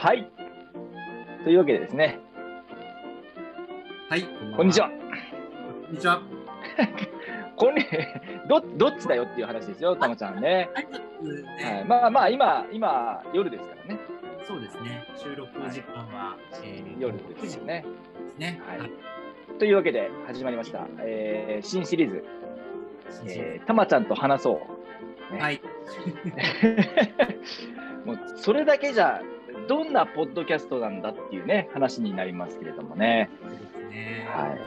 はい。というわけでですね、はい、こんにちは。。こんにちは。こんに どどっちだよっていう話ですよ、たまちゃんね。はい、まあまあ、今、今、夜ですからね。そうですね。収録時間は、えー夜ですよね。ですね。はいというわけで、始まりました。えー新シリーズ、ええーたまちゃんと話そう。ねはい。もうそれだけじゃ、どんなポッドキャストなんだっていうね、話になりますけれどもね。ね。はい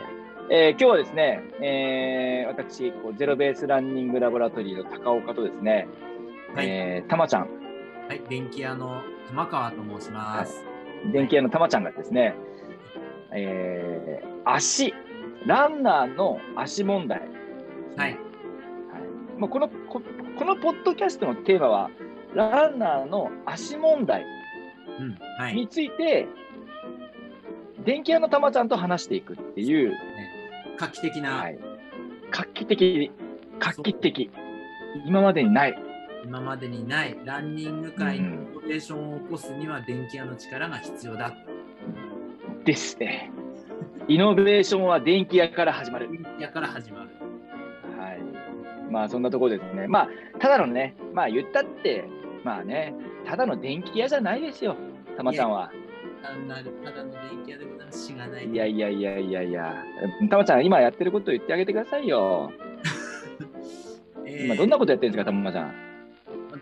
えー今日はですね、えー私こう、ゼロベースランニングラボラトリーの高岡とですね、はいえーたまちゃん、はい、電気屋の玉川と申します。電気屋のたまちゃんがですね、えー足、ランナーの足問題、はい。はいもうこのここのポッドキャストのテーマは、ランナーの足問題うん。はい。について、電気屋のたまちゃんと話していくっていう、画期的な、はい、画期的、画期的、今までにない、今までにないランニング界にうんイノベーションを起こすには電気屋の力が必要だ。ですね。イノベーションは電気屋から始まる。電気屋から始まる。はい。まあそんなところですね。まあただのね、まあ言ったって、まあね、ただの電気屋じゃないですよ、たまちゃんは？単なるただの電気屋でございます。しがない。いやいやいやいやいや、たまちゃん、今やってることを言ってあげてくださいよ。えー今どんなことやってるんですか、たまちゃん。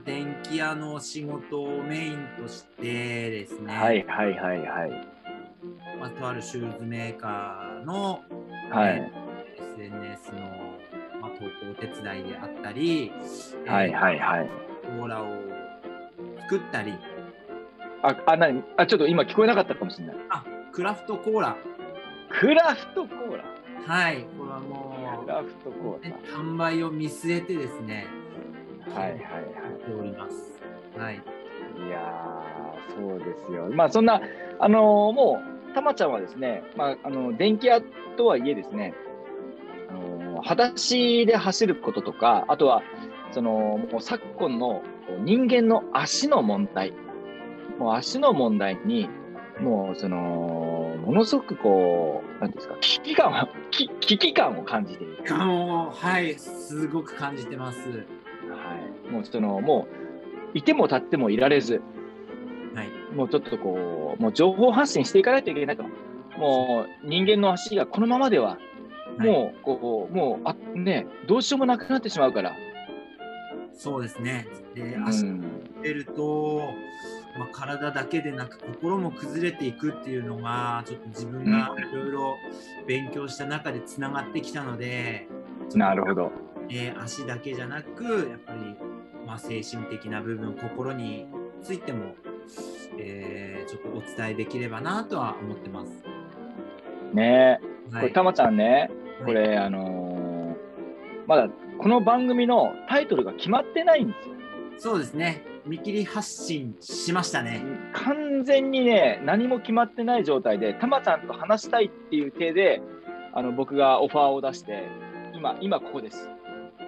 電気屋の仕事をメインとしてですね、はいはいはいはい。まあ、とあるシューズメーカーの、はい。SNS の、まあ、投稿お手伝いであったり、はいはいはい。えーコーラを作ったり、あ、あ、なにあ、ちょっと今聞こえなかったかもしれない。あクラフトコーラ、クラフトコーラ？はい、これはもクラフトコー販売を見据えてですね、ラ。はいはいはい。おります。はい、いやー、そうですよ。まあ、そんな、あのーもう、たまちゃんはですね、まあ、あの電気屋とはいえですね、あのー裸足で走ることとか、あとは、その、もう昨今の人間の足の問題、もう足の問題に、もう、その、ものすごくこう、なんですか、危機感を、危危機感を感じている。はい、すごく感じてます。はい。もう、その、もう、いても立ってもいられず、はい、もうちょっとこう、もう情報発信していかないといけないと。もう人間の足がこのままでは、もうこう、もうあね、どうしようもなくなってしまうから。そうですね。で、う足ん、出ると、まあ、体だけでなく心も崩れていくっていうのがちょっと自分がいろいろ勉強した中でつながってきたので、なるほど。えー足だけじゃなくやっぱり、まあ、精神的な部分心についても、えーちょっとお伝えできればなとは思ってます。ねこれ、はい、たまちゃんね、こはいれ、あのーまだこの番組のタイトルが決まってないんですよ。そうですね見切り発信しましたね。完全にね、何も決まってない状態で、たまちゃんと話したいっていう体で、あの僕がオファーを出して、今、今ここです。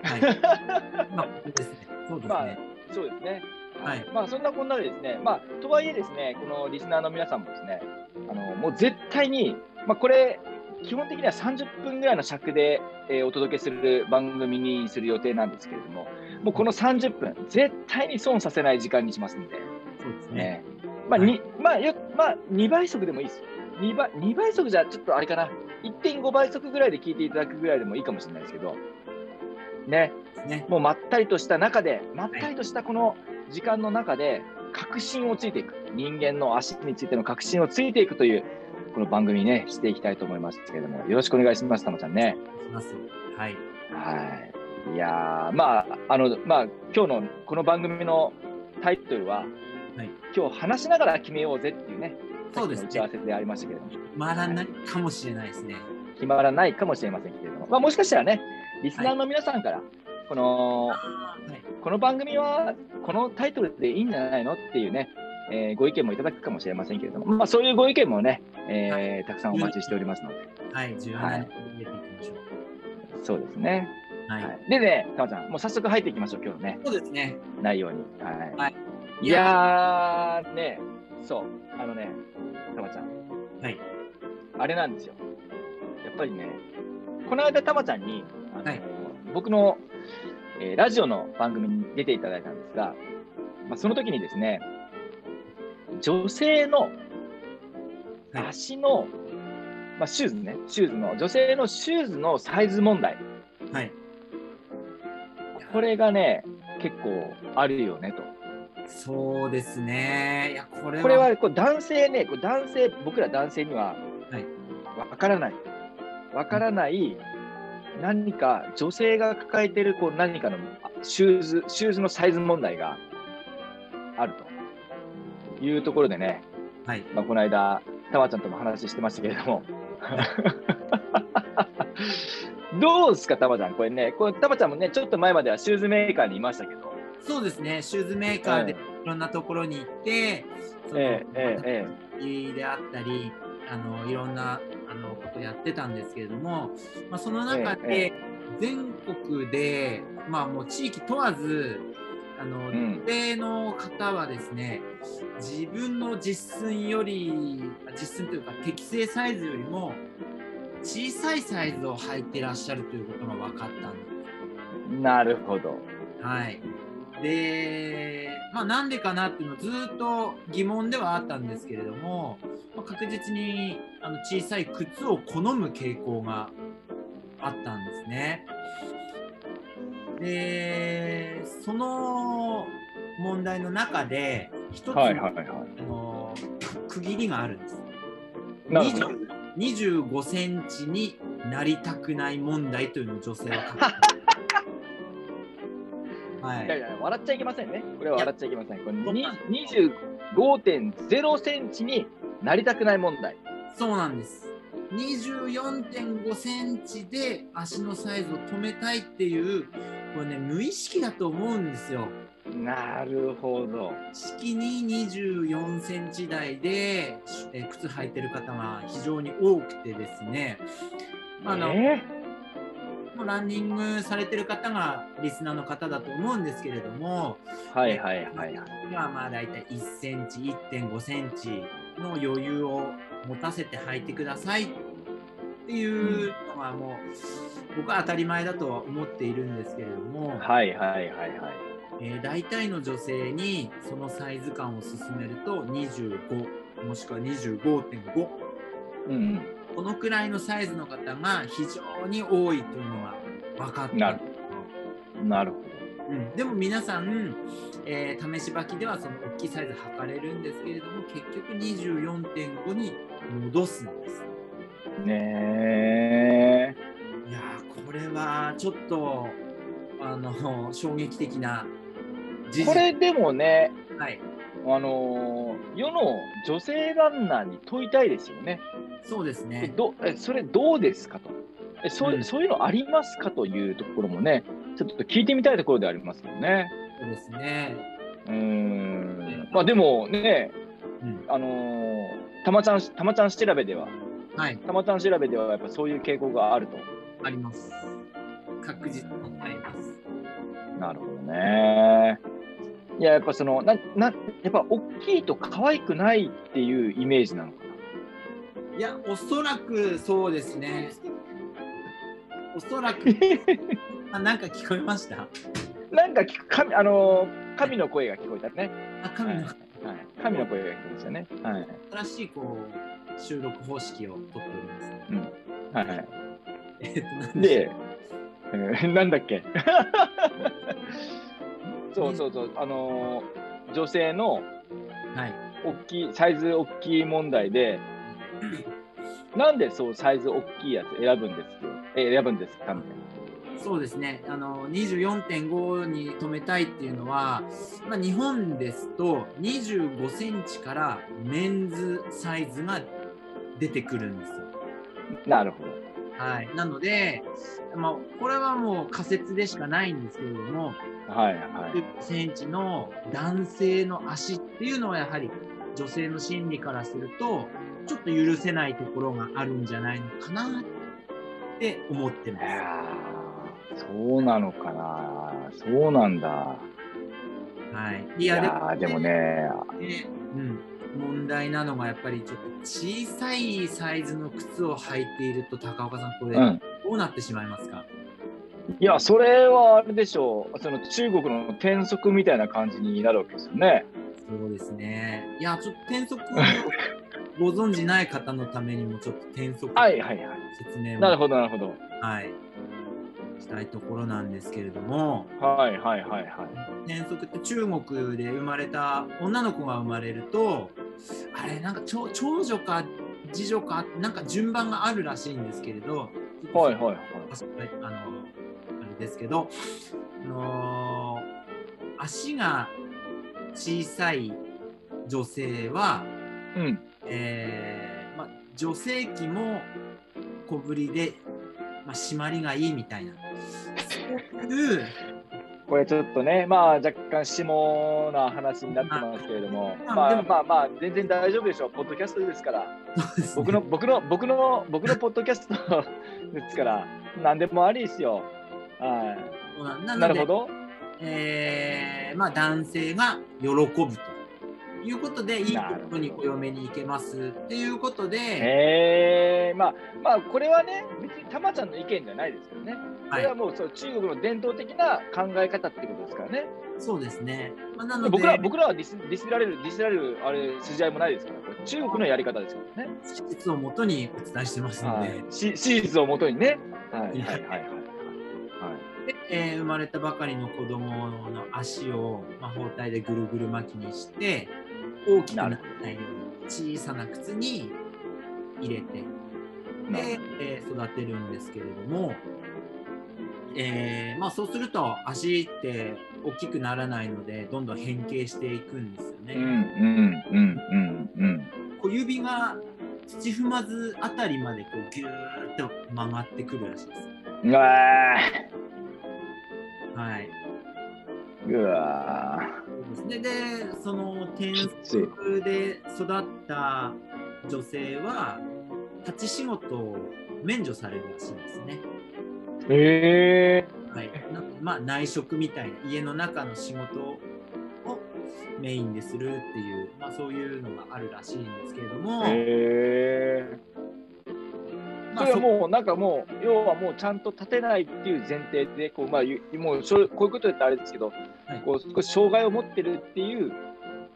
はい、まあですねそうですね。まあそうですね。はいまあそんなこんなでですね、まあとはいえですね、このリスナーの皆さんもですね、あのもう絶対に、まあこれ、基本的には30分ぐらいの尺で、えーお届けする番組にする予定なんですけれども、もうこの30分、絶対に損させない時間にしますんで、そうですね。ね。まあ、はいにまあ、よまあ、2倍速でもいいです。2倍 ,2 倍速じゃちょっとあれかな、1.5倍速ぐらいで聞いていただくぐらいでもいいかもしれないですけど、ね、ねもうまったりとした中で、まったりとしたこの時間の中で、確信をついていく、人間の足についての確信をついていくという、この番組ね、していきたいと思いますけれども、よろしくお願いします、たまちゃんね。はい。はい。いやー、まあ、あの、まあ、今日のこの番組のタイトルは、はい今日話しながら決めようぜっていうね、そうですね打ち合わせでありましたけれども、決まらないかもしれないですね。決まらないかもしれませんけれども、まあ、もしかしたらね、リスナーの皆さんから、この、はい。この番組はこのタイトルでいいんじゃないのっていうね、えーご意見もいただくかもしれませんけれども、まあ、そういうご意見もね、えーたくさんお待ちしておりますので、はい。重要なので入れていきましょう。そうですね。はい。はい、でね、たまちゃん、もう早速入っていきましょう、今日のね、そうですね。内容に。はい。はいいやー、ね、そう、あのね、たまちゃん、はい。あれなんですよ。やっぱりね、この間、たまちゃんに、あのはい僕の、えーラジオの番組に出ていただいたんですが、まあ、その時にですね、女性のはい足の、まあ、シューズね、シューズの、女性のシューズのサイズ問題、はい。これがね、結構あるよねと。そうですね。いや、これは。これはこう男性ね、こう男性、僕ら男性にははいわからない。わからない、何か女性が抱えてるこう何かのシューズ、シューズのサイズ問題があるというところでね、はい。まあ、この間、たまちゃんとも話してましたけれども。どうですか、たまちゃん。これね、これたまちゃんもね、ちょっと前まではシューズメーカーにいましたけど、そうですね。シューズメーカーでえいろんなところに行って、そのええええであったり、あのいろんなあのことやってたんですけれども、まあ、その中えで全国で、まあ、もう地域問わずあの、うん。の方はですね自分の実寸より実寸というか適正サイズよりも小さいサイズを履いてらっしゃるということが分かったんです。えなるほど。はい。で、まあ、なんでかなっていうのずっと疑問ではあったんですけれども、まあ確実にあの小さい靴を好む傾向があったんですね。で、その問題の中で一つの,、はいはいはい。あの区切りがあるんです。なるほど。20 25センチになりたくない問題というのを女性は書く。はいやいや、笑っちゃいけませんね。これは笑っちゃいけません。これ僕に25.0センチになりたくない問題。そうなんです。24.5センチで足のサイズを止めたいっていう、これね、無意識だと思うんですよ。なるほど。式に24センチ台でえー靴履いてる方が非常に多くてですね、まああのえもうランニングされてる方がリスナーの方だと思うんですけれども、ーはいはいはいはい。今はまあ大体1センチ、1.5センチの余裕を持たせて履いてくださいっていうのがもう僕は当たり前だとは思っているんですけれども、はいはいはいはい。えー大体の女性にそのサイズ感を勧めると25もしくは25.5うんうん。このくらいのサイズの方が非常に多いというのが分かったなるなるほうん、でも皆さん、えー試し履きではその大きいサイズ測れるんですけれども結局24.5に戻すんです。ど。ねいやーこれはちょっとあの衝撃的なこれでもね、はいあのー世の女性ランナーに問いたいですよね。そうですえね。どえそれどうですかとえそううんそういうのありますかというところもね、ちょっと聞いてみたいところでありますよね。そうですね。うーん。まあでもね、うん、あのーたまちゃん、たまちゃん調べでは、はい、たまちゃん調べではやっぱそういう傾向があると。あります。確実にあります。なるほどね。いや、やっぱその、な、な、やっぱ大きいと可愛くないっていうイメージなのかいや、おそらくそうですね。おそらく、あなんか聞こえました？な。なんか聞く、神、あのー神の声が聞こえたね。あ、神のはい、神の声が聞こえましたね。はい。新しいこう収録方式をとっております。うん。はいはい。えっと、なんでで、えーなんだっけ？そうそうそう、あのー女性のはい。大きい、サイズ大きい問題で、なんでそうサイズ大きいやつ選ぶんですえ選ぶんですか？みたいそうですね。あの24.5に止めたいっていうのは、まあ、日本ですと25センチからメンズサイズが出てくるんですよ。な。なるほど。はい。なので、まあ、これはもう仮説でしかないんですけれども、はいはい。10センチの男性の足っていうのはやはり女性の心理からするとちょっと許せないところがあるんじゃないのかなって思ってます。いやーそうなのかな。そうなんだ。はい、いいやでもやーでもね、ねうん、問題なのがやっぱりちょっと小さいサイズの靴を履いていると高岡さんこれうん。どうなってしまいますか、いや、それはあれでしょう。その中国の転足みたいな感じになるわけですよね。そうですね。いや、ちょっと転足をご存じない方のためにもちょっと転足はいはいはい。説明を、なるほどなるほど。はい、したいところなんですけれども、はいはいはいはい。転足って中国で生まれた女の子が生まれると、あれ、なんか長長女か次女か、なんか順番があるらしいんですけれど、はいはいはい。あの、ですけど、あの足が小さい女性は、うん。えーまあ、女性器も小ぶりで、まあ、締まりがいいみたいな。そういう、これちょっとね、まあ若干下な話になってますけれども、まああでもまあまあ全然大丈夫でしょう。ポッドキャストですから。ね僕の僕の僕の僕のポッドキャストですから、何でもありですよ。は。いなるほど。えーまあ、男性が喜ぶということで、いいことにお嫁に行けますっていうことで、へえまあまあこれはね、別にたまちゃんの意見じゃないですけどね。こはいれはもうそう中国の伝統的な考え方ってことですからね。そうですね。まあ、なので、僕ら僕らはディスディスられるディスられるあれ筋合いもないですから。これ中国のやり方ですからね。事実をもとにお伝えしてますので、史実をもとにね。はいはいはいはいえー生まれたばかりの子供の足を、まあ、包帯でぐるぐる巻きにして大きくならないように小さな靴に入れてで、えー育てるんですけれども、えーまあ、そうすると足って大きくならないのでどんどん変形していくんですよね。うんうんうんうん小指が土踏まずあたりまでこうギューッと曲がってくるらしいです。うわはい。ーうわそうでその転職で育った女性は、立ち仕事を免除されるらしいんですね。ー。へえはい。なまあ、内職みたいな家の中の仕事をメインでするっていう、まあ、そういうのがあるらしいんですけれども、へえまあ、それはそもうなんかもう要はもうちゃんと立てないっていう前提でこうまあゆもうしょこういうこと言ったらあれですけど、はい。こう少し障害を持ってるっていう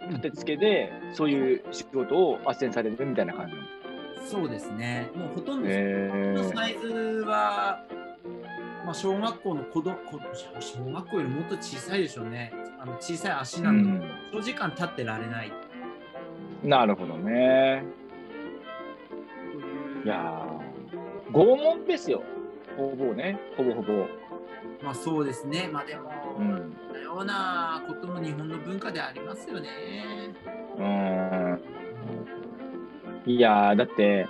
立て付けでそういう仕事を斡旋されるみたいな感じなんです。かそうですね、もうほとんどへのサイズは、まあ、小学校の子どこ小学校よりもっと小さいでしょうね。あの小さい足なので、長時間立ってられない。うん、なるほどね。といやー拷問ですよ。ほぼね、ほぼほぼ。まあそうですね。まあでも、うん。ようなことも日本の文化でありますよね。うんいやーだって、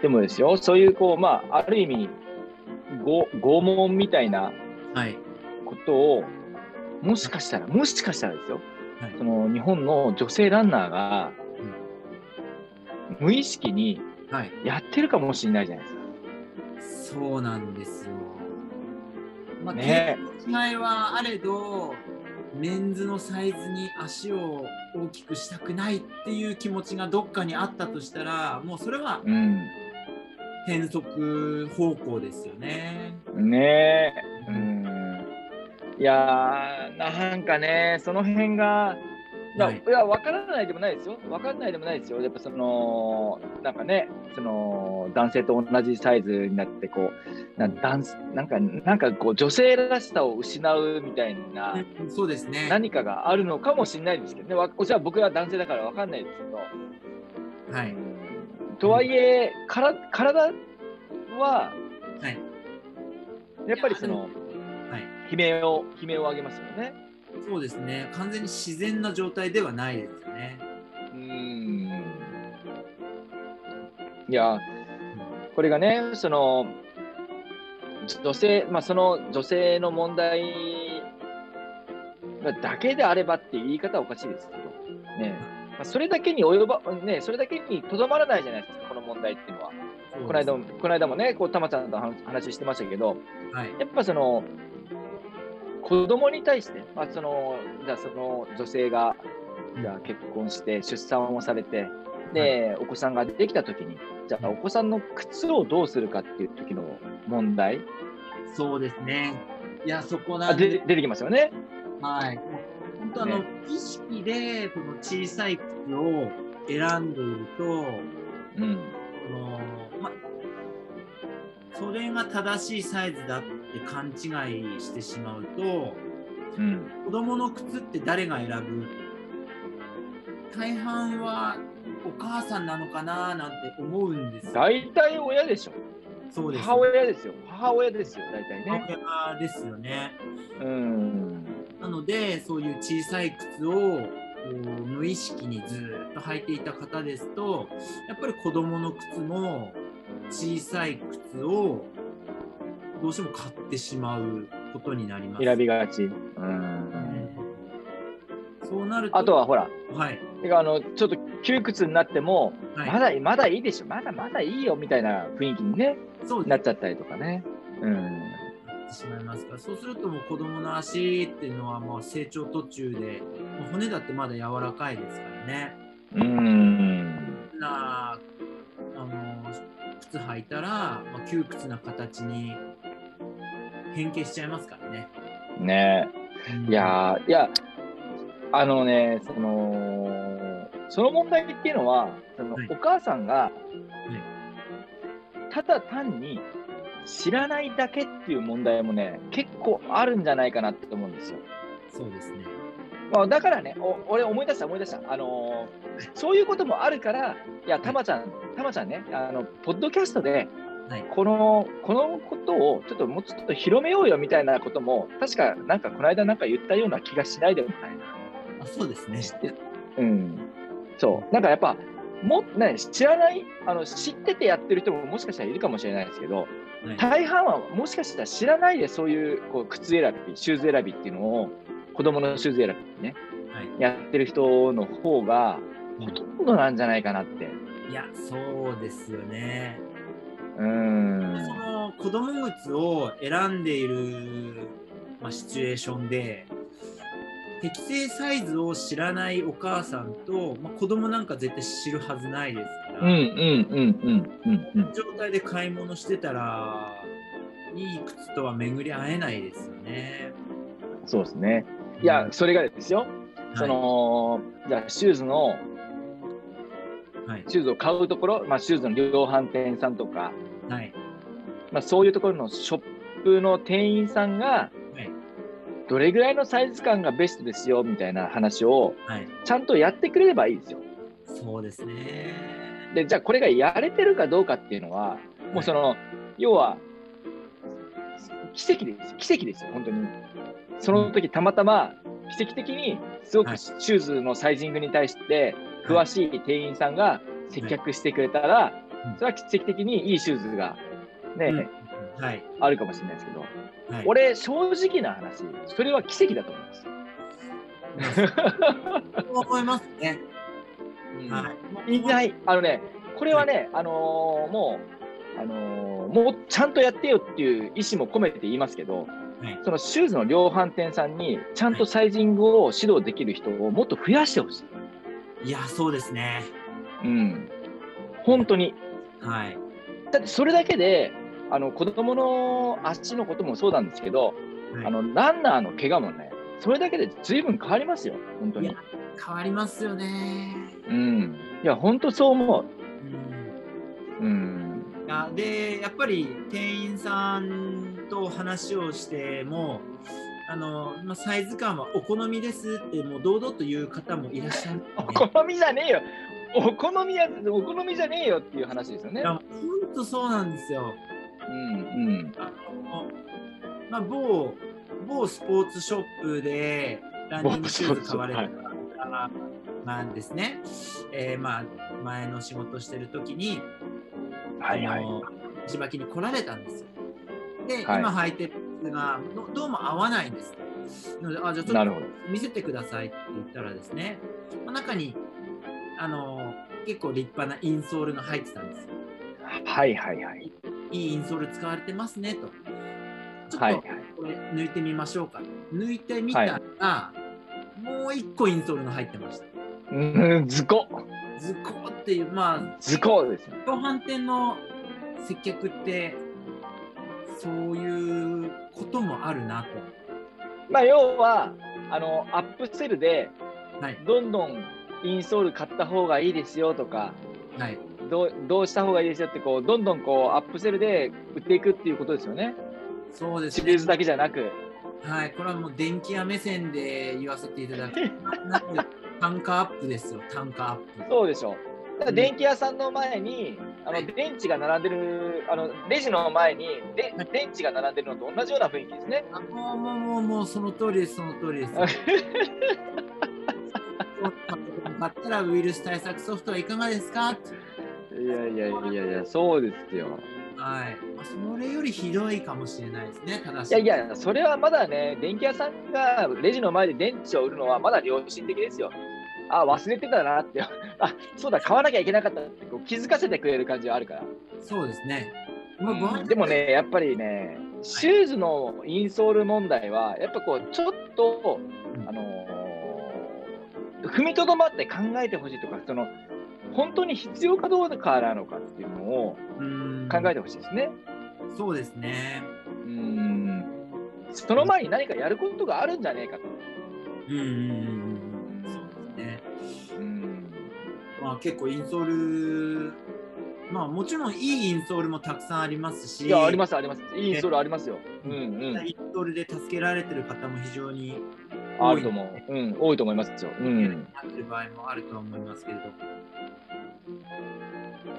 でもですよ、そういうこう、まあ、ある意味、ご拷問みたいなはい。ことを、もしかしたら、もしかしたらですよ、はいその日本の女性ランナーが、無意識にはい。やってるかもしれないじゃないですか。そうなんですよ。まあ、ね違いはあれど、メンズのサイズに足を大きくしたくないっていう気持ちがどっかにあったとしたら、もうそれはうん。変則方向ですよね。ねえ。うん。いやー、なんかね、その辺が、はいい、や分からないでもないですよ。分からないでもないですよ。やっぱその、なんかね、その、男性と同じサイズになって、こう、なダンスなんか、なんかこう、女性らしさを失うみたいな、そうですね。何かがあるのかもしれないですけどね。わじゃあ僕は男性だから分かんないですけど。はい。とはいえ、から体は、はい。やっぱりその、はい。悲鳴を、悲鳴を上げますよね。そうですね。完全に自然な状態ではないですよね。うーんいや、これがね、その女性、まあ、その女性の問題だけであればっていう言い方はおかしいですけど、ねまあ、それだけに及ば、ね、それだけにとどまらないじゃないですか、この問題っていうのは。この間もこの間もね、こうたまちゃんと話話してましたけど、はい。やっぱその子供に対して、まあ、そのじゃあその女性がじゃあ結婚して出産をされて、で、お子さんができた時に、じゃあお子さんの靴をどうするかっていう時の問題、そうですね。いや、そこなあんでで出てきますよね。はい。本当あの、ね意識でこの小さい靴を選んでいると、うん。このま、それが正しいサイズだって勘違いしてしまうと、うん。子供の靴って誰が選ぶ？大半はお母さんなのかななんて思うんですよ。大体親でしょ。そうです、母親ですよ。母親ですよ、大体ね。母親ですよね。うん。なので、そういう小さい靴を無意識にずっと履いていた方ですと、やっぱり子供の靴も小さい靴をどうしても買ってしまうことになります。選びがち。う。そうなると、あとはほら、はい、てかあのちょっと窮屈になっても、はい、まだまだいいでしょ、まだまだいいよみたいな雰囲気に、ね、そうなっちゃったりとかね。うん。てしまいますから、そうするともう子供の足っていうのはもう成長途中で、骨だってまだ柔らかいですからね。うん。なあの靴履いたら、まあ、窮屈な形に変形しちゃいますからね。ねうんいやーいや、あのね、その、その問題っていうのは、そのはいお母さんが、ただ単に知らないだけっていう問題もね、結構あるんじゃないかなって思うんですよ。そうですね。まあ、だからね、お俺思い出した思い出した。あのーそういうこともあるから、いや、たまちゃん、たまちゃんね、あの、ポッドキャストで、はいこの、このことをちょっともうちょっと広めようよみたいなことも、確かなんかこの間なんか言ったような気がしないでもないな。あそうですね。うん。そう。なんかやっぱ、も、ね、知らない、あの、知っててやってる人ももしかしたらいるかもしれないですけど、はい大半はもしかしたら知らないでそういうこう靴選び、シューズ選びっていうのを、子供のシューズ選びね、はいやってる人の方がほとんどなんじゃないかなって。いや、そうですよね。うーん。その子供靴を選んでいる、まあ、シチュエーションで、適正サイズを知らないお母さんと、まあ、子供なんか絶対知るはずないですから、うんうんうんうんうんうん。状態で買い物してたら、いい靴とは巡り合えないですよね。そうですね。いや、それがですよ、その、じゃあ、シューズの、はい、シューズを買うところ、まあ、シューズの量販店さんとか、はい、まあ、そういうところのショップの店員さんが、はい、どれぐらいのサイズ感がベストですよみたいな話をはい、ちゃんとやってくれればいいですよ。そうですね。で、じゃあこれがやれてるかどうかっていうのは、もうその、要は、奇跡ですよ。奇跡ですよ、本当に。その時たまたま、奇跡的に、すごくはいシューズのサイジングに対して、詳しい店員さんが接客してくれたらうん、それは奇跡的にいいシューズがね、うんはい、あるかもしれないですけど、はい、俺、正直な話、それは奇跡だと思います。そう思いますね。うんはい、いない、あのね、これはね、あのーもう、あのーもうちゃんとやってよっていう意思も込めて言いますけど、はいそのシューズの量販店さんに、ちゃんとサイジングを指導できる人をもっと増やしてほしい。いや、そうですね。うん。本当に。はい。だってそれだけで、あの子供の足のこともそうなんですけど、はいあのランナーの怪我もね、それだけで随分変わりますよ、本当に。変わりますよね。うん。いや、本当そう思うんう。うん。いやでやっぱり店員さんと話をしてもあの、まあ、サイズ感はお好みですってもう堂々と言う方もいらっしゃるね、お好みじゃねえよ。お好みや、お好みじゃねえよっていう話ですよねい。や本当そうなんですよ。うんうん。あのまあ、某某スポーツショップでランニングシューズ買われたはい方なんですね。えーまあ、前の仕事してる時にはいはい。きに来られたんですよ。で、はい今履いてる靴がどどうも合わないんです。なので、あ、じゃあちょっと。見せてくださいって言ったらですね、まあ中にあの結構立派なインソールが入ってたんですよ。はいはいはい。いいインソール使われてますねと。ちょっとはいはい。これ抜いてみましょうか。抜いてみたら、もう一個インソールが入ってました。うん、図工。図工っていう、まあ、図工ですよ。量販店の接客って、そういうこともあるなと。まあ、要は、あの、アップセルで、はい。どんどんインストール買った方がいいですよとか、はい。どうどうした方がいいですよってこう、どんどんこうアップセルで売っていくっていうことですよね。そうですねシリー。ズだけじゃなく。はい。これはもう電気屋目線で言わせていただく。単価アップですよ、単価アップ。そうでしょ。だから電気屋さんの前に、あはいの電池が並んでる、あのレジの前にで電池が並んでるのと同じような雰囲気ですね。あもうもうもうもうその通りです、その通りです。買ったらウイルス対策ソフトはいかがですかいやいやいやいや、そうですよ。はい。あそれよりひどいかもしれないですね、正しいやいや、それはまだね、電気屋さんがレジの前で電池を売るのはまだ良心的ですよ。あ、忘れてたなって、あ、そうだ、買わなきゃいけなかったってこう気づかせてくれる感じはあるから。そうですね。まあでもね、やっぱりね、シューズのインソール問題は、やっぱこう、ちょっと、うんあの踏みとどまって考えてほしいとか、その、本当に必要かどうかなのかっていうのを考えてほしいですね。そうですね。うん。その前に何かやることがあるんじゃねえかと。うんうんうんうん。そうですね。うん。まあ結構インソール、まあもちろんいいインソールもたくさんありますし、いや、あります、あります。いいインストールありますよ。うんうん。インソールで助けられてる方も非常にあると思う。うん、多いと思いますよ。うん。なってる場合もあるとは思いますけれど。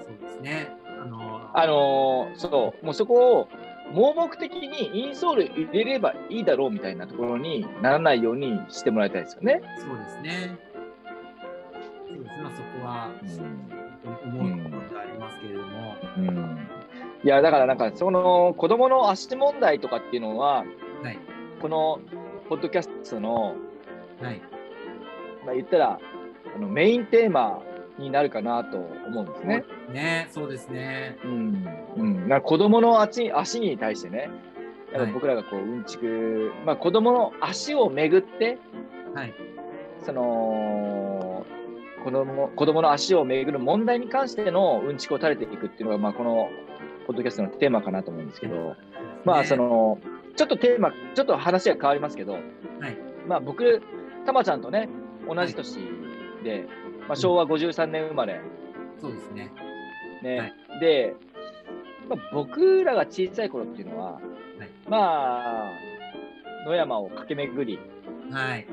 そうですね。あのあのーそう、もうそこを盲目的にインストール入れればいいだろうみたいなところにならないようにしてもらいたいですよね。そうですね。そうですね。まあ、そこはうん思うところでありますけれども。うん、いや、だからなんか、その子供の足問題とかっていうのは、はい。このポッドキャストの、はい。まあ、言ったらあのメインテーマになるかなと思うんですね。ね、そうですね。うんうん、な子供の足足に対してね、やっはいぱ僕らがこううんちく、まあ、子供の足をめぐって、はい。その子供子供の足をめぐる問題に関してのうんちくを垂れていくっていうのが、まあ、このポッドキャストのテーマかなと思うんですけど、まあそのちょっとテーマ、ちょっと話が変わりますけど、はい。まあ、僕、たまちゃんとね、同じ年で、まあ、昭和53年生まれ、そうですね。ねはいで、まあ、僕らが小さい頃っていうのは、はいまあ、野山を駆け巡り、はい。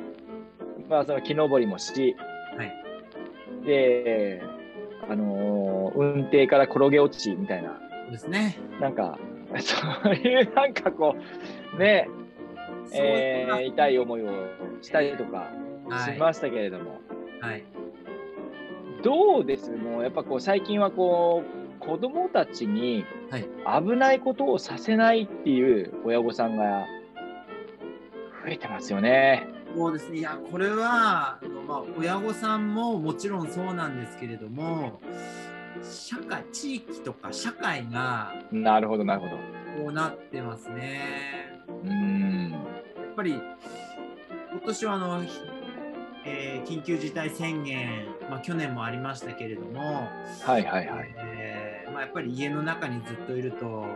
まあ、その木登りもし、はい。で、あのー運転から転げ落ちみたいな、そうですね。なんか、そういうなんかこう、ね、えー痛い思いをしたりとかはいしましたけれども、はい。どうです？もうやっぱこう最近はこう子供たちにはい危ないことをさせないっていう親御さんが増えてますよね。そうですね。いや、これは、まあ、親御さんももちろんそうなんですけれども、社会、地域とか社会がなるほどなるほど。こうなってますね。うーん。やっぱり今年はあの、ひえー緊急事態宣言、まあ、去年もありましたけれども、はいはいはい。えーまあ、やっぱり家の中にずっといると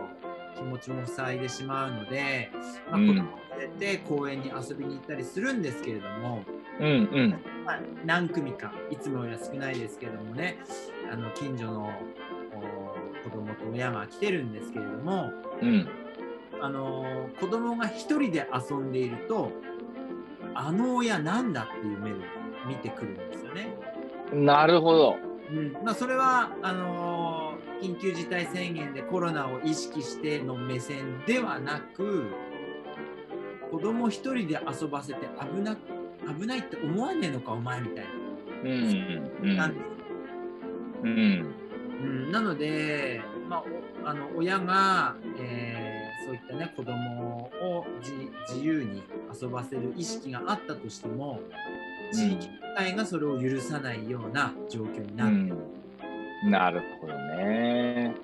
気持ちも塞いでしまうので、まあ、うん子供を連れて公園に遊びに行ったりするんですけれども、うんうん。まあ、何組かいつもよりは少ないですけどもねあの近所のお子供と親が来てるんですけれども、うん。あのー子供が一人で遊んでいるとあの親なんだっていう目で見てくるんですよね。なるほど。うんまあ、それはあのー緊急事態宣言でコロナを意識しての目線ではなく子供一人で遊ばせて危な危ないって思わねえのかお前みたいうんうんななんですようん。うん、なので、まあ、おあの親が、えーそういった、ね、子供を自自由に遊ばせる意識があったとしても地域会がそれを許さないような状況にうなる。ん、なるほどね。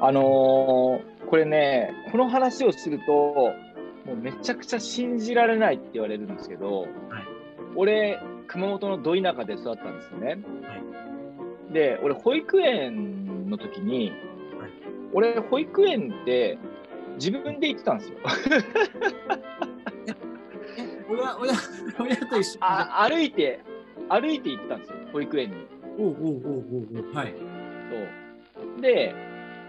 あのーこれね、この話をすると、もうめちゃくちゃ信じられないって言われるんですけど、はい俺、熊本のど田舎で育ったんですよね。で、俺、保育園の時に、俺、保育園って自分で行ってたんですよ。親親親と一緒に？あ歩いて、歩いて行ってたんですよ、保育園に。おうおうおうおうはい。そう。で、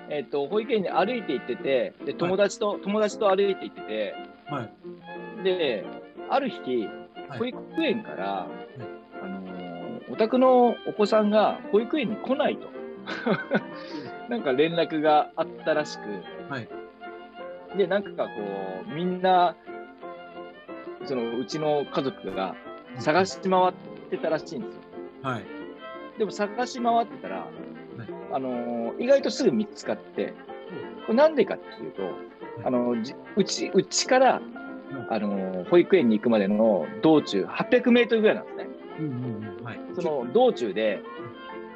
えっと保育園に歩いて行っててで友達と、友達と歩いて行ってて。はい。である日はい。保育園から、あのーお宅のお子さんが保育園に来ないと。なんか連絡があったらしく。はい。でなんかこうみんなそのうちの家族が探し回ってたらしいんですよ。はい。でも探し回ってたら、あのー意外とすぐ見つかって、これなんでかっていうと、あのうちうちから、あのー保育園に行くまでの道中800メートルぐらいなんですね。うんうんその道中で、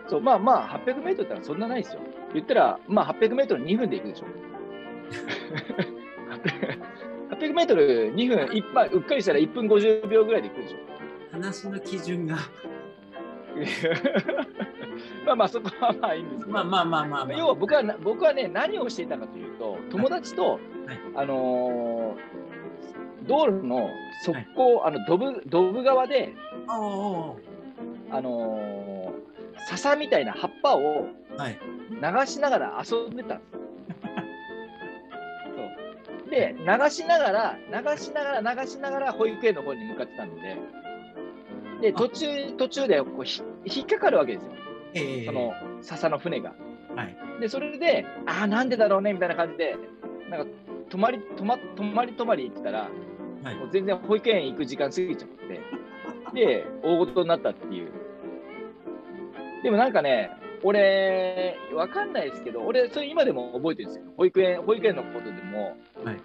そうまあまあ800メートルってのはそんなないですよ。言ったら、まあ800メートル2分で行くでしょ。800メートル2分、いっぱいうっかりしたら1分50秒ぐらいで行くでしょ。話の基準が まあまあそこはまあいいんですけど。まあまあまあまあまあ要は僕はな僕はね何をしていたかというと友達と、はいあのー道路の側溝、あのドブドブ側で、あのー笹みたいな葉っぱをはい。流しながら遊んでたんですよ。そう。で流しながら流しながら流しながら保育園の方に向かってたんで。で途中途中でこうひ引っかかるわけですよ。ええ。その笹の船が。はい。で、それで、ああ、なんでだろうねみたいな感じで、なんか、泊まり、泊ま、泊まり泊まり行ってたら、はい。もう全然保育園行く時間過ぎちゃって、で、大事になったっていう。でもなんかね、俺、わかんないですけど、俺、それ今でも覚えてるんですよ。保育園、保育園のことでも、はい。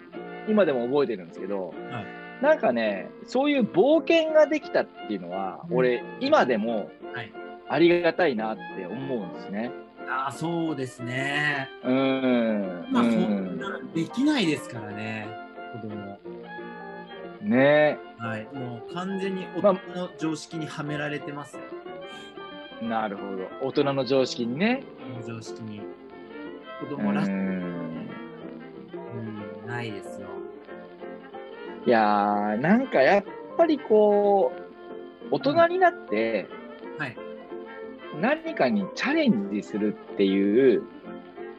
今でも覚えてるんですけど、はい。なんかね、そういう冒険ができたっていうのは、うん。俺、今でもはい。ありがたいなって思うんですね。ああそうですね。うーん。まあ、そうん。なできないですからね。子供。ね。はい。もう完全に大まあ。人の常識にはめられてますよなるほど。大人の常識にね。常識に。子う供らしく、ん。うん、ないですよ。いやー、なんかやっぱりこう、大人になってはい。何かにチャレンジするっていう、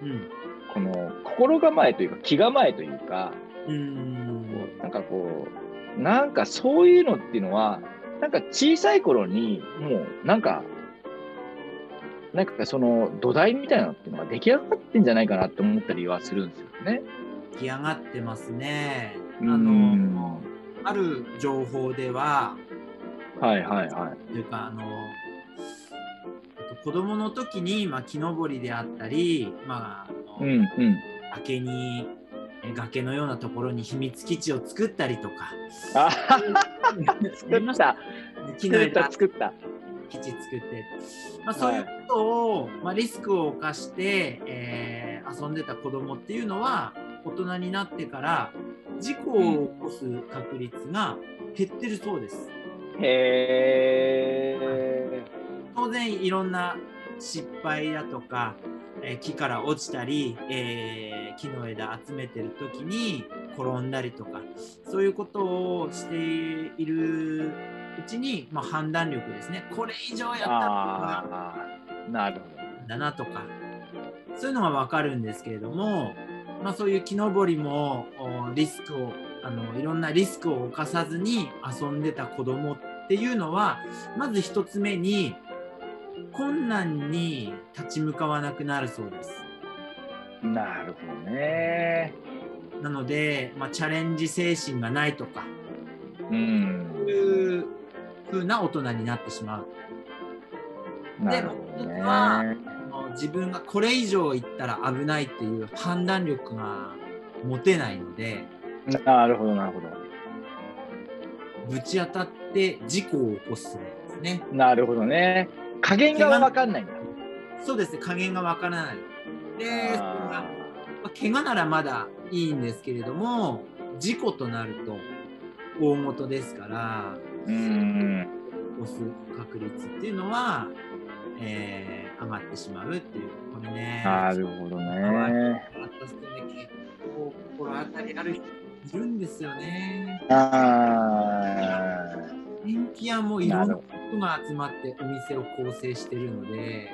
うん。この心構えというか気構えというか、うーん。こうなんかこう、なんかそういうのっていうのは、なんか小さい頃にもうなんか、なんかその土台みたいなのっていうのが出来上がってんじゃないかなって思ったりはするんですよね。出来上がってますねあうのんある情報でははいはいはい。というかあのえっと子供の時に、まあ、木登りであったり、まああのうんうん。崖にえ崖のようなところに秘密基地を作ったりとかあ やりました木の作った枝作った。基地作って、まあ、そういうことを、まあ、リスクを冒して、えー遊んでた子供っていうのは大人になってから事故を起こす確率が減ってるそうです。へえ。当然いろんな失敗だとか、えー木から落ちたり、えー木の枝集めてる時に転んだりとかそういうことをしているうちに、まあ、判断力ですねこれ以上やったらああ、なるほだなとかそういうのが分かるんですけれども、まあ、そういう木登りもおリスクをあのいろんなリスクを冒さずに遊んでた子供っていうのはまず一つ目に困難に立ち向かわなくなるそうです。ど。なるほどね。なので、まあ、チャレンジ精神がないとかうんそう。いう風な大人になってしまう。なるほどね。あの自分がこれ以上いったら危ないっていう判断力が持てないのでなるほど、なるほど。ぶち当たって事故を起こすんですね。なるほどね。加減がわかんないんだ。そうですね加減がわからない。でまあ怪我ならまだいいんですけれども事故となると大元ですからーうん。起こす確率っていうのは、えー上がってしまうっていうこれねなるほどね。結構心当たりある人いるんですよね。あ電気屋もいろんな人が集まってお店を構成してるので、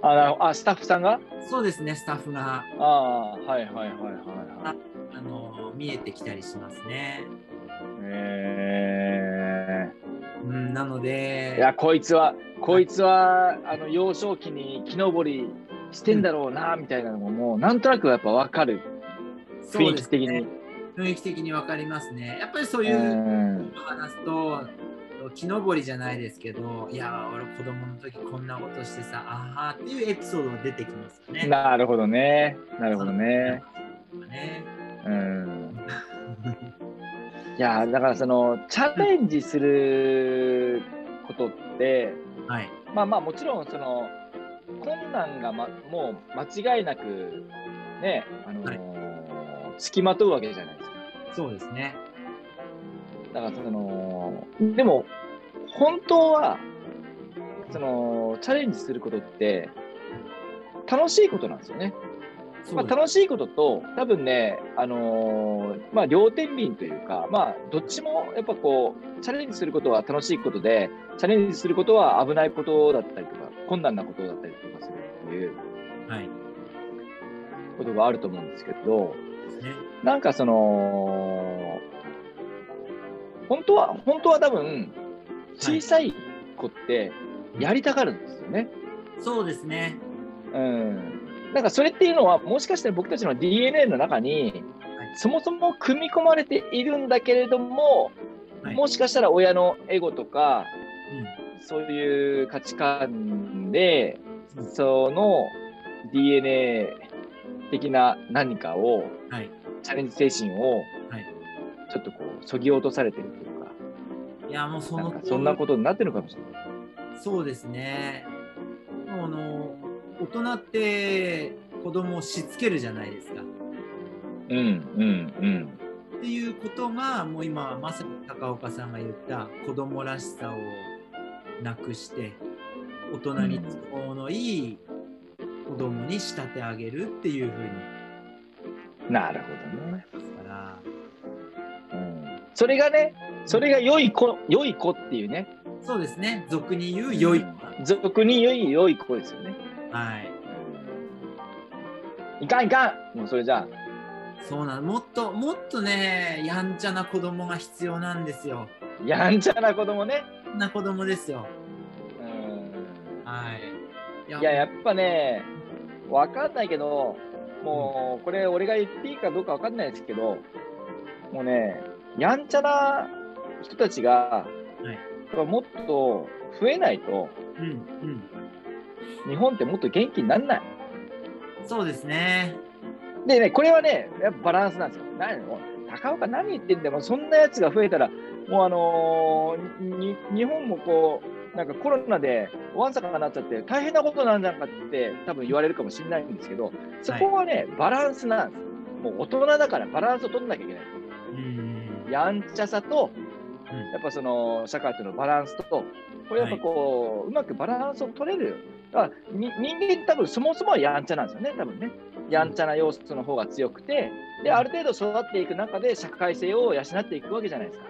ああ、スタッフさんが？そうですね、スタッフがああ、はいはいはいはいはい。あの見えてきたりしますね。なのー、で、いや、こいつは、こいつは、あの、幼少期に木登りしてんだろうな、みたいなのも、もう、なんとなくやっぱわかる。雰囲気的に。ね雰囲気的に分かりますね。やっぱりそうういうん話すと、木登りじゃないですけど、いや、俺子供の時こんなことしてさ、あはーっていうエピソードが出てきますよね。なるほどね。なるほどね。ねうん。いや、だからその、チャレンジすることって、はい。まあまあもちろんその困難が、ま、もう間違いなくね、あのー付きまとうわけじゃないですか。そうですね。だからそのでも本当はそのチャレンジすることって楽しいことなんですよね。まあ、楽しいことと多分ね、あのーまあ、両天秤というか、まあ、どっちもやっぱこうチャレンジすることは楽しいことでチャレンジすることは危ないことだったりとか困難なことだったりとかするっていうはい。ことがあると思うんですけどね。なんかその本当は本当は多分小さい子ってやりたがるんですよね。そうですね。うんなんかそれっていうのは、もしかしたら僕たちの DNA の中に、そもそも組み込まれているんだけれども、はいもしかしたら親のエゴとか、うそういう価値観で、うんその DNA 的な何かを、ん。はい。チャレンジ精神をはい、ちょっとこう、そぎ落とされてるというか、いや、もうそのなんかそんなことになってるのかもしれない。そうですね。もうあの、大人って子供をしつけるじゃないですか。うん、うん、うん。っていうことが、もう今、まさに高岡さんが言った子供らしさをなくして、大人に都合のいい子供に仕立て上げるっていうふうになるほどね。から、うん、それがね、それが良い子、良い子っていうね、そうですね、俗に言う良い子、俗に良い良い子ですよね。はい。いかんいかん。もうそれじゃあ、そうなん。もっともっとねやんちゃな子供が必要なんですよ。やんちゃな子供ね。な子供ですよ。うん。はい。いいや、やっぱね、わかんないけど、もう、これ、俺が言っていいかどうかわかんないですけど、もうね、やんちゃな人たちが、はい。もっと増えないと、うんうん日本ってもっと元気にならない。そうですねでね、これはね、やっぱバランスなんですよ。何高岡何言ってんだよ、そんなやつが増えたら、もうあのーに日本もこう、なんかコロナでわんさかになっちゃって、大変なことなんじゃんかって多分言われるかもしれないんですけど、そこはね、バランスなんです。もう大人だからバランスを取んなきゃいけない。うんやんちゃさと、うんやっぱその社会とのバランスと、これやっぱこう、うまくバランスを取れる。だ人間多分そもそもはやんちゃなんですよね、多分ね。やんちゃな要素の方が強くて、で、ある程度育っていく中で社会性を養っていくわけじゃないですか。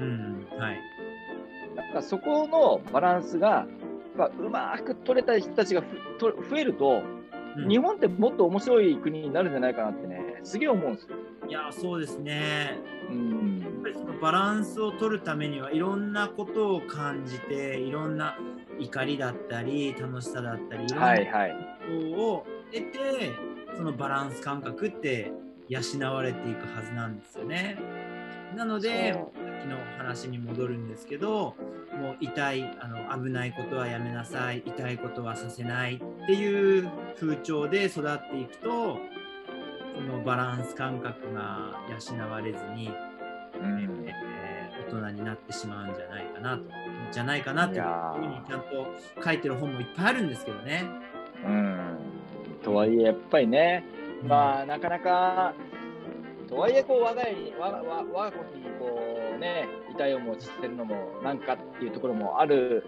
うんはいだからそこのバランスが、うまく取れた人たちがふと増えると、うん日本ってもっと面白い国になるんじゃないかなってね、すげえ思うんですよ。いやそうですねうんやっぱりそのバランスを取るためにはいろんなことを感じていろんな怒りだったり楽しさだったりいろんなはいはい。ことを得てそのバランス感覚って養われていくはずなんですよね。なのでさっきの話に戻るんですけどもう痛いあの危ないことはやめなさい痛いことはさせないっていう風潮で育っていくとそのバランス感覚が養われずに、うんえー大人になってしまうんじゃないかなとじゃないかなっていうふうにちゃんと書いてる本もいっぱいあるんですけどね。うんとはいえ、やっぱりね、まあ、なかなか、とはいえ、こう、我が家に、我が我我が子に、こう、ね、痛い思いをさせるのも、なんかっていうところもある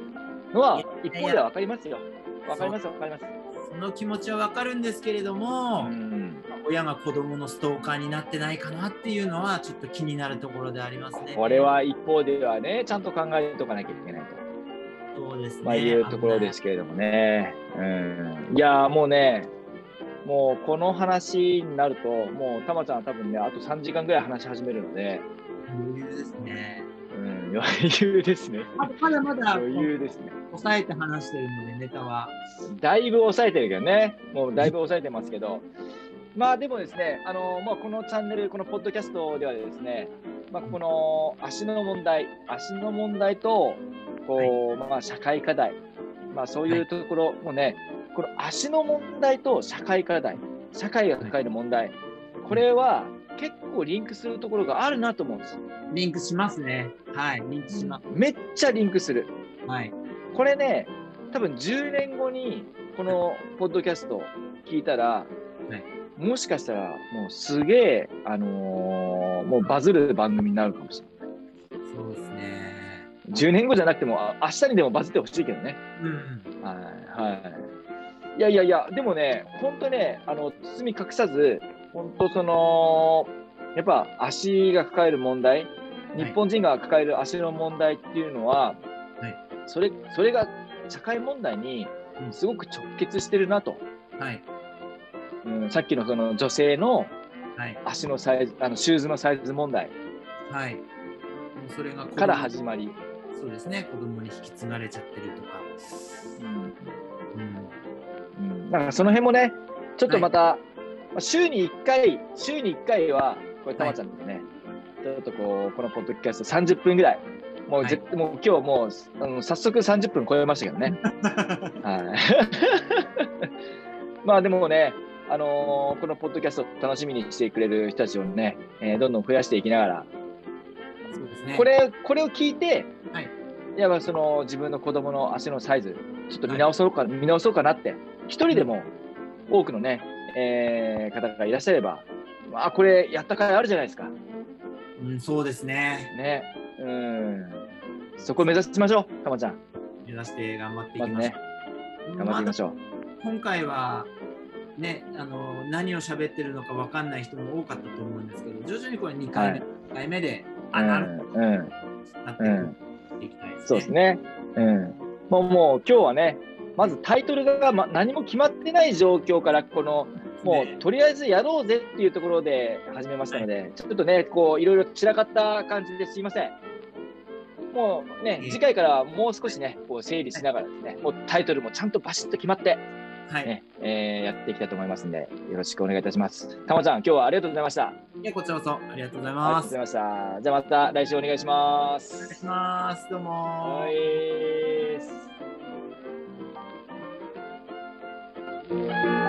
のは、一方では分かりますよ。分かります、分かります。その気持ちはわかるんですけれども、うん親が子供のストーカーになってないかなっていうのはちょっと気になるところでありますね。これは一方ではね、ちゃんと考えておかなきゃいけないと。そうですね。まあ、いうところですけれどもね。うん、いやーもうね、もうこの話になると、もうたまちゃんは多分ね、あと3時間ぐらい話し始めるので、余裕ですね。うん、余裕ですね。まだまだ余裕ですね。抑えて話してるので、ネタは。だいぶ抑えてるけどね、もうだいぶ抑えてますけど、まあでもですね、あのまあ、このチャンネル、このポッドキャストではですね、まあ、この足の問題、足の問題と、こう、まあ、社会課題、まあ、そういうところもね、この足の問題と社会課題、社会が抱える問題、これは結構リンクするところがあるなと思うんです。リンクしますね。はい、リンクします。めっちゃリンクする。はい。これね、多分10年後にこのポッドキャストを聞いたら、いもしかしたらもうすげえ、あのーもうバズる番組になるかもしれない。そうですね。10年後じゃなくても、あ明日にでもバズってほしいけどね。うん。はい。はい。いやいやいや、でもね、本当ね、あの、包み隠さず、本当その、やっぱ足が抱える問題、日本人が抱える足の問題っていうのは、はいそれそれが社会問題にうんすごく直結してるなと、はい。うん、さっきのその女性のはい。足のサイズあのシューズのサイズ問題はい。もうそれがから始まり、そうですね。子供に引き継がれちゃってるとか。うんうん。うん、なんかその辺もね、ちょっとまた、まあ週に1回、週に1回は、これ、たまちゃんでね、ちょっとこう、このポッドキャスト30分ぐらい、もうぜ、もう今日もうあの早速30分超えましたけどね。はい。まあでもね、あのーこのポッドキャストを楽しみにしてくれる人たちをね、えーどんどん増やしていきながら、そうですね。これこれを聞いて、はいやっぱその自分の子供の足のサイズ、ちょっと見直そうか、見直そうかなって、一人でも多くのね、えー方がいらっしゃれば、まあこれやった甲斐あるじゃないですか。うん、そうですね。ね。うん。そこを目指しましょう、たまちゃん。目指して頑張っていきましょ、う。頑張っていきましょう。今回はね、あの何を喋ってるのか分かんない人も多かったと思うんですけど、徐々にこれ2回目、はい3回目で、あ、うんなるほうん。ど、なってうんいきたいですね。そうですね。うん。もうもう今日はね、まずタイトルが、ま、何も決まってない状況から、この、もねうとりあえずやろうぜっていうところで始めましたので、ちょっとね、こういろいろ散らかった感じですいません。もうねえ、え次回からはもう少しね、こう整理しながらですね、もうタイトルもちゃんとバシッと決まって、はいねえー、やっていきたいと思いますんで、よろしくお願いいたします。たまちゃん、今日はありがとうございました。いや、こちらこそありがとうございます。ありがとうございました。じゃあまた来週お願いします。お願いします。どうもはい。